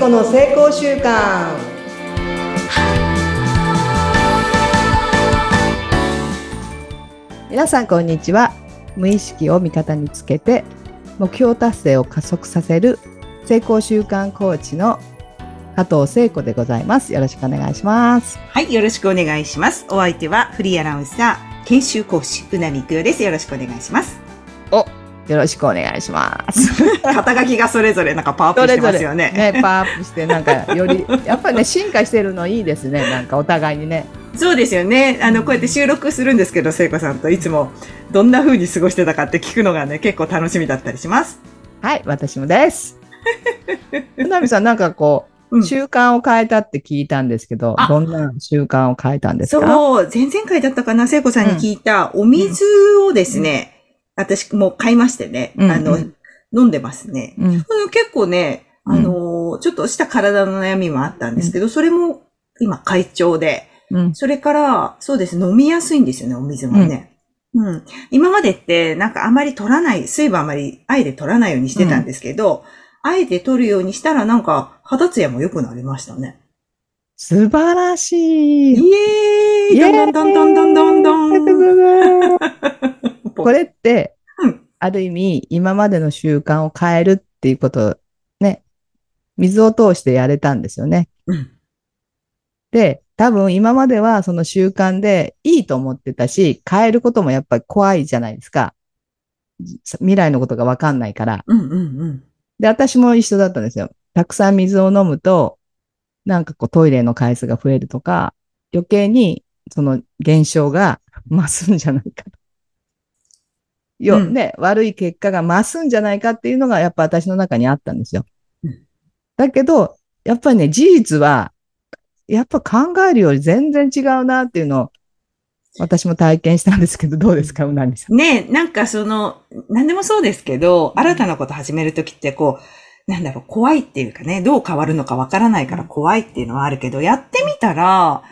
子の成功習慣皆さんこんにちは無意識を味方につけて目標達成を加速させる成功習慣コーチの加藤聖子でございますよろしくお願いしますはい、よろしくお願いします。お相手はフリーアナウンサー、研修講師、うなみくよです。よろしくお願いします。およろしくお願いします 肩書きがそれぞれなんかパワーアップしてますよね。ね、パワーアップして、なんか、より、やっぱりね、進化してるのいいですね。なんか、お互いにね。そうですよね。あの、こうやって収録するんですけど、聖子さんといつもどんな風に過ごしてたかって聞くのがね、結構楽しみだったりします。はい、私もです。うなみさん、なんかこう、うん習慣を変えたって聞いたんですけど、あどんな習慣を変えたんですか？そう、前々回だったかな、聖子さんに聞いた、お水をですね、私もう買いましてね、うんあの、うん飲んでますね。うん。あの結構ね、あのーちょっとした体の悩みもあったんですけど、それも今会長で、うん。それから、そうです、飲みやすいんですよね、お水もね。うん。今までって、なんかあまり取らない、水分あまり、あえて取らないようにしてたんですけど、あえて取るようにしたら、なんか、肌ツヤも良くなりましたね。素晴らしい。イエーイどんどんどんどんどんどんどん。これってうん、ある意味、今までの習慣を変えるっていうこと、ね、水を通してやれたんですよね。うん。で、多分今まではその習慣でいいと思ってたし、変えることもやっぱり怖いじゃないですか。未来のことがわかんないから。うんうんうん。で、私も一緒だったんですよ。たくさん水を飲むと、なんかこうトイレの回数が増えるとか、余計にその現象が増すんじゃないかと。よ、うん。ね、悪い結果が増すんじゃないかっていうのがやっぱ私の中にあったんですよ。うん。だけど、やっぱりね、事実は、やっぱ考えるより全然違うなっていうのを、私も体験したんですけど、どうですか、うなみさん。ねえ、なんかその、何でもそうですけど、新たなこと始めるときってこう、なんだろう、怖いっていうかね、どう変わるのかわからないから怖いっていうのはあるけど、やってみたら、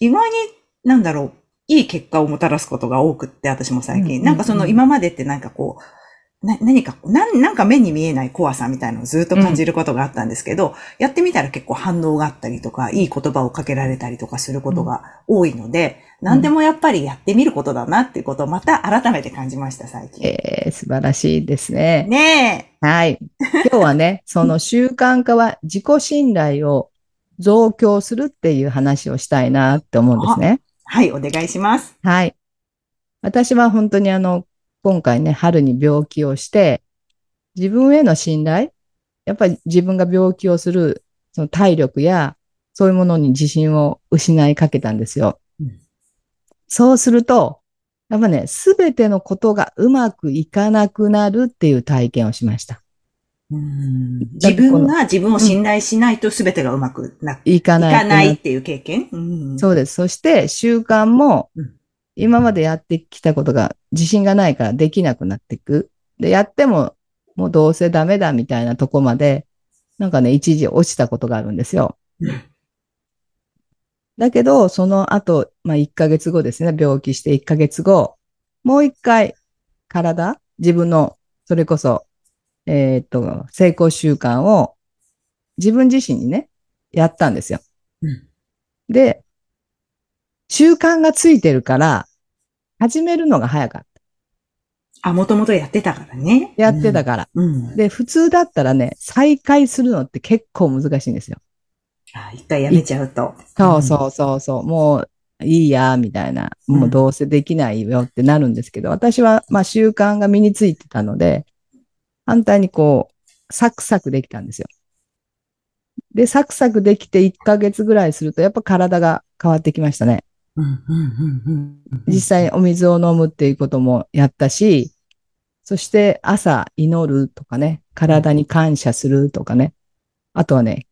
意外に、なんだろう、いい結果をもたらすことが多くって、私も最近。うんなんかその今までってなんかこう、な、何か、なん、なんか目に見えない怖さみたいなのをずっと感じることがあったんですけど、やってみたら結構反応があったりとか、いい言葉をかけられたりとかすることが多いので、何でもやっぱりやってみることだなっていうことをまた改めて感じました、最近。えー、素晴らしいですね。ねはい。今日はね、その習慣化は自己信頼を増強するっていう話をしたいなって思うんですね。え。はい、お願いします。はい。私は本当にあの、今回ね、春に病気をして、自分への信頼、やっぱり自分が病気をする、その体力や、そういうものに自信を失いかけたんですよ。うんそうすると、やっぱね、すべてのことがうまくいかなくなるっていう体験をしました。自分が自分を信頼しないと全てがうまくな、いいかない。かないっていう経験、うん。そうです。そして習慣もうん、今までやってきたことが自信がないからできなくなっていく。で、やっても、もうどうせダメだみたいなとこまで、なんかね、一時落ちたことがあるんですよ。うん。だけど、その後、まあ、1ヶ月後ですね、病気して1ヶ月後、もう一回、体、自分の、それこそ、えーっと、成功習慣を、自分自身にね、やったんですよ。うんで、習慣がついてるから、始めるのが早かった。あ、もともとやってたからね。やってたから。うん。で、普通だったらね、再開するのって結構難しいんですよ。あ一回やめちゃうと。そうそうそうそう、もういいや、みたいな。うんもうどうせできないよってなるんですけど、私はまあ習慣が身についてたので、反対にこう、サクサクできたんですよ。で、サクサクできて1ヶ月ぐらいすると、やっぱ体が変わってきましたね。実際お水を飲むっていうこともやったし、そして朝祈るとかね、体に感謝するとかね。あとはね、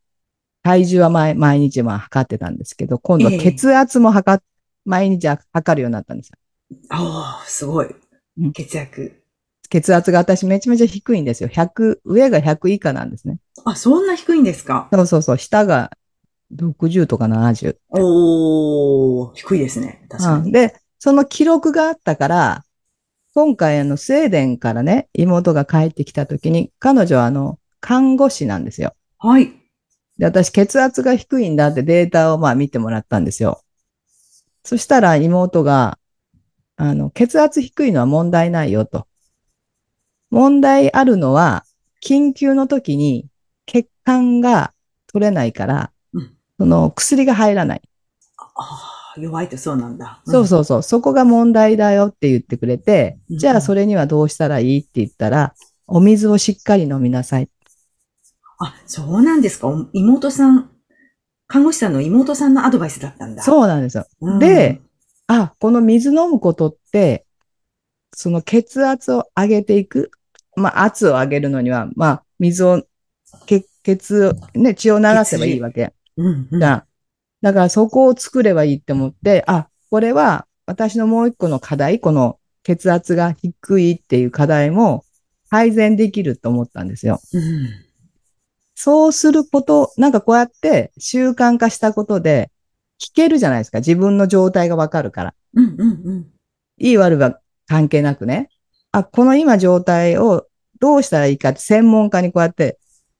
体重は毎毎日まあ測ってたんですけど、今度はええ血圧も測っ、毎日測るようになったんですよ。ああ、すごいうん。血圧。血圧が私めちゃめちゃ低いんですよ。100、上が100以下なんですね。あ、そんな低いんですか？そうそうそう、下が60とか70。おー、低いですね。確かに。うんで、その記録があったから、今回あの、スウェーデンからね、妹が帰ってきた時に、彼女はあの、看護師なんですよ。はい。で、私血圧が低いんだってデータをまあ見てもらったんですよ。そしたら妹が、あの、血圧低いのは問題ないよと。問題あるのは、緊急の時に血管が取れないから、うんその薬が入らない。ああ、弱いとそうなんだ。そうそうそう、そこが問題だよって言ってくれて、うんじゃあそれにはどうしたらいいって言ったら、お水をしっかり飲みなさい。あ、そうなんですか。お妹さん、看護師さんの妹さんのアドバイスだったんだ。そうなんですよ。うんで、あ、この水飲むことって、その血圧を上げていく。まあ、圧を上げるのには、まあ、水を、血、血を、ね、血を流せばいいわけ。うん、うん。じゃあだからそこを作ればいいって思って、あ、これは私のもう一個の課題、この血圧が低いっていう課題も改善できると思ったんですよ。うん。そうすること、なんかこうやって習慣化したことで聞けるじゃないですか。自分の状態がわかるから。うん、うん、うん。いい悪いは関係なくね。あ、この今状態をどうしたらいいかって専門家にこうやって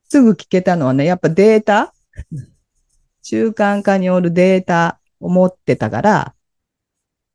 すぐ聞けたのはね、やっぱデータうん習慣化によるデータを持ってたから、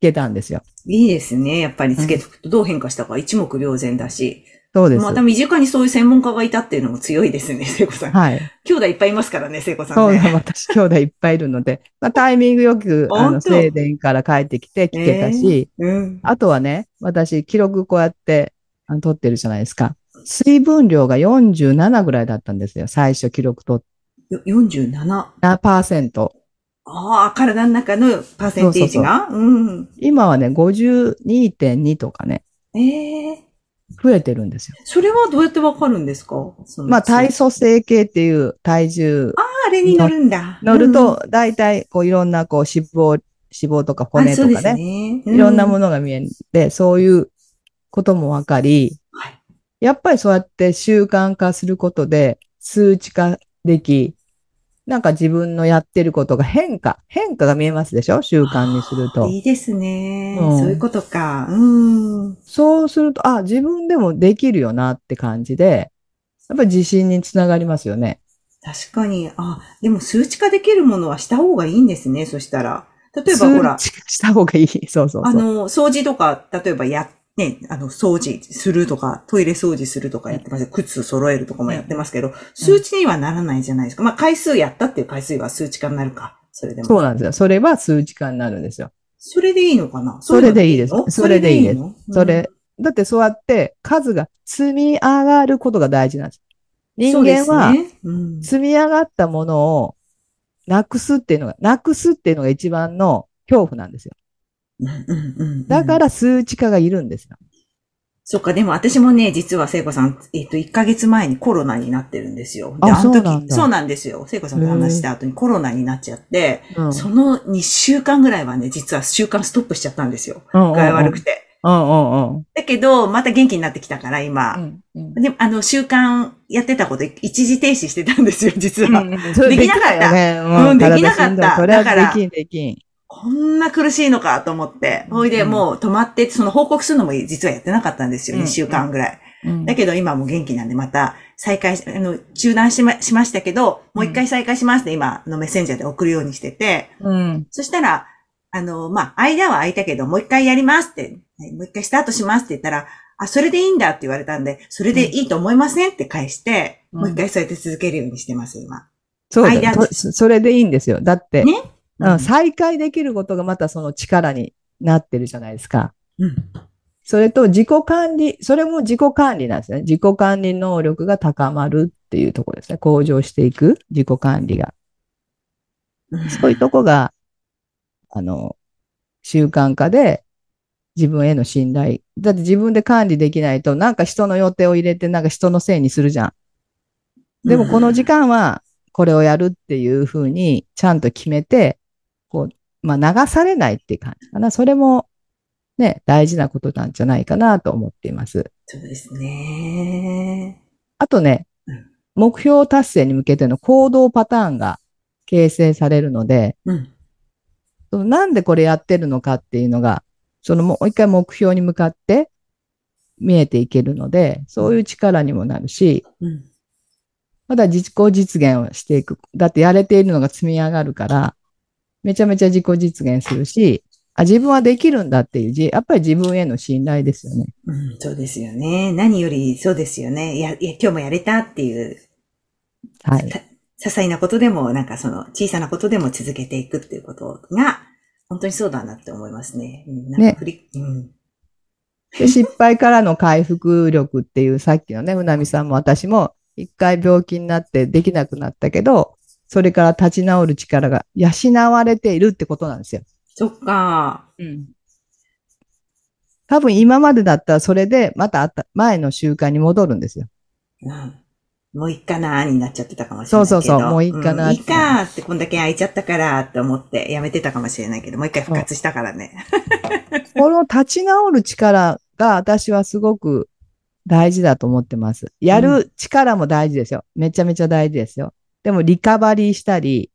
聞けたんですよ。いいですね。やっぱりつけとくとどう変化したか一目瞭然だし。そうです。また身近にそういう専門家がいたっていうのも強いですね、聖子さん。はい。兄弟いっぱいいますからね、聖子さそうだ、んね。私兄弟いっぱいいるので、まあ、タイミングよく、あの、本当？静電から帰ってきて聞けたし、うん。あとはね、私、記録こうやって、あの、取ってるじゃないですか。水分量が47ぐらいだったんですよ。最初記録取っよ47。た%。ああ、体の中のパーセンテージが？うん。今はね、52.2とかね、ええ増えてるんですよ。それはどうやってわかるんですか？まあ、体組成計っていう体重ああれに乗るんだ。乗ると、大体、こう、いろんな、こう、脂肪、脂肪とかうん、骨とかあそうですね、ね。いろんなもの。のが見えるんで、そういうこともわかり、はい。やっぱりそうやって習慣化することで、数値化でき、なんか自分のやってることが変化、変化が見えますでしょ？習慣にすると。いいですね、うんそういうことか。うん。そうすると、あ、自分でもできるよなって感じで、やっぱり自信につながりますよね。確かに。あ、でも数値化できるものはした方がいいんですね、そしたら。例えばほら、数値化した方がいい。そうそうそう。あの、掃除とか、例えばや、ね、あの、掃除するとか、トイレ掃除するとかやってますよ。靴揃えるとかもやってますけど、数値にはならないじゃないですか。まあ、回数やったっていう回数は数値化になるか。それでも。そうなんですよ。それは数値化になるんですよ。それでいいのかな？それでいいですのそれでいいですの？それ、だってそうやって数が積み上がることが大事なんです。人間は積み上がったものをなくすっていうのが、なくすっていうのが一番の恐怖なんですよ。うんうんうんうんだから数値化がいるんですよ。そっか、でも私もね、実は聖子さん、えっ、と、1ヶ月前にコロナになってるんですよ。で、ああの時そうなんだそうなんですよ。聖子さんと話した後にコロナになっちゃって、うん。その2週間ぐらいはね、実は週間ストップしちゃったんですよ。うんうんうん具合悪くて。うんうんうん。だけど、また元気になってきたから、今。うんうんで、あの、習慣やってたこと一時停止してたんですよ、実は。それできなかった。うんできなかっただからできん、できん。こんな苦しいのかと思って。ほいで、うんもう止まって、その報告するのも実はやってなかったんですよ、うん。2週間ぐらい。うん。だけど今もう元気なんで、また再開し、あの、中断しましましたけど、もう一回再開しますって今、あのメッセンジャーで送るようにしてて、うん。そしたら、あの、まあ、間は空いたけど、もう一回やりますって、はいもう一回スタートしますって言ったら、あ、それでいいんだって言われたんで、それでいいと思いませんって返して、うん。もう一回そうやって続けるようにしてます、今。そうだよ。間そそれでいいんですよ。だって、ねうん再開できることがまたその力になってるじゃないですか。うん。それと自己管理、それも自己管理なんですね。自己管理能力が高まるっていうところですね。向上していく自己管理が。うんそういうとこが、あの、習慣化で自分への信頼。だって自分で管理できないと、なんか人の予定を入れて、なんか人のせいにするじゃん。でもこの時間はこれをやるっていうふうにちゃんと決めて、こう、まあ流されないっていう感じかな。それもね、大事なことなんじゃないかなと思っています。そうですね。あとねうん、目標達成に向けての行動パターンが形成されるので、うん。そのなんでこれやってるのかっていうのが、そのもう一回目標に向かって見えていけるので、そういう力にもなるし、うん。まだ自己実現をしていく。だってやれているのが積み上がるから、めちゃめちゃ自己実現するし、あ、自分はできるんだっていう、じやっぱり自分への信頼ですよね。うん、そうですよね。何よりそうですよね。いや、いや、今日もやれたっていう、はい。た些細なことでも、なんかその、小さなことでも続けていくっていうことが、本当にそうだなって思いますね。うん、なんか振り、うん。で、失敗からの回復力っていう、さっきのね、うなみさんも私も、一回病気になってできなくなったけど、それから立ち直る力が養われているってことなんですよ。そっか。うん。多分今までだったらそれでまたあった前の習慣に戻るんですよ。うん。もういっかなーになっちゃってたかもしれそないけど。うそうそうもういいかなーんいいかーってこんだけ空いちゃったからって思ってやめてたかもしれないけど、もう一回復活したからね。この立ち直る力が私はすごく大事だと思ってます。やる力も大事ですよ。めちゃめちゃ大事ですよ。でもリカバリーしたり、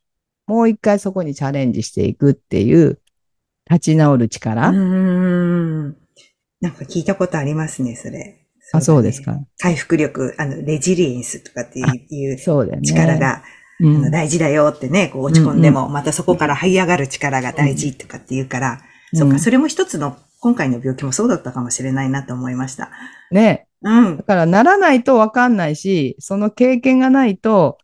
もう一回そこにチャレンジしていくっていう立ち直るう力。ーん。なんか聞いたことありますね、それ。あ、そうですか。回復力、あの、レジリエンスとかっていうそうだよね。力が、大事だよってね、こう落ち込んでも、またそこから這い上がる力が大事とかっていうから、うんそっか、それも一つの、今回の病気もそうだったかもしれないなと思いました。ね。うんだ。からならないとわかんないし、その経験がないと、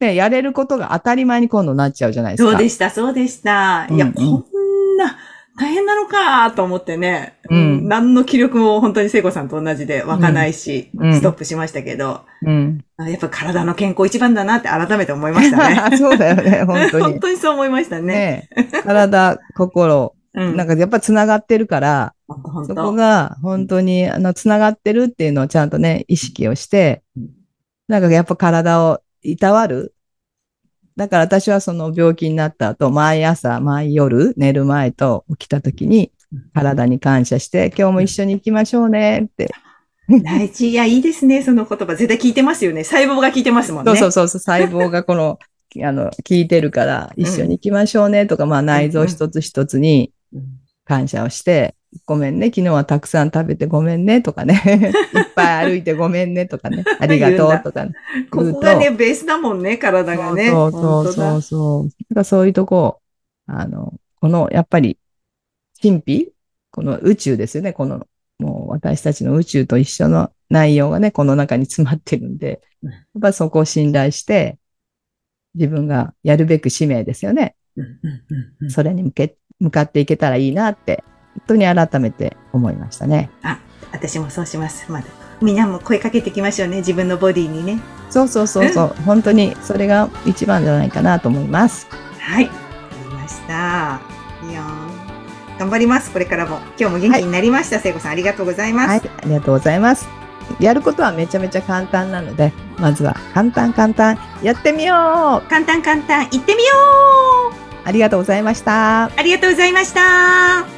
ね、やれることが当たり前に今度なっちゃうじゃないですか。そうでした、そうでした。いや、うんうんこんな、大変なのかと思ってね、うん何の気力も本当に聖子さんと同じで湧かないし、うんストップしましたけど、うん。あやっぱ体の健康一番だなって改めて思いましたね。そうだよね、本当本に。当にそう思いましたね。ね体、心、うん。なんかやっぱつながってるから、そこ当。が本当にあのつながってるっていうのをちゃんとね、意識をしてうん、なんかやっぱ体をいたわる？だから私はその病気になった後、毎朝、毎夜、寝る前と起きた時に体に感謝して、今日も一緒に行きましょうねって。大事。いや、いいですね、その言葉。絶対聞いてますよね。細胞が聞いてますもんね。そうそうそう細胞がこの、あの、聞いてるから、一緒に行きましょうねとか、まあ内臓一つ一つにうん感謝をして、ごめんね、昨日はたくさん食べてごめんねとかね、いっぱい歩いてごめんねとかね、ありがとうとかね。ここがね、ベースだもんね、体がね。そうそうそう。そう。だからそういうとこ、あの、この、やっぱり、神秘？この宇宙ですよね。この、もう私たちの宇宙と一緒の内容がね、この中に詰まってるんで、うん。やっぱりそこを信頼して、自分がやるべく使命ですよね。それに向け、向かっていけたらいいなって、本当に改めて思いましたね。私もそうします。まだ。みんなも声かけていきましょうね。自分のボディにね。そうそうそうそう。本当にそれが一番じゃないかなと思います。はい。わかりました。いやー頑張ります。これからも。今日も元気になりました。聖子さん、ありがとうございます。はい、ありがとうございます。やることはめちゃめちゃ簡単なので、まずは簡単簡単やってみよう簡単簡単、行ってみようありがとうございました。ありがとうございました。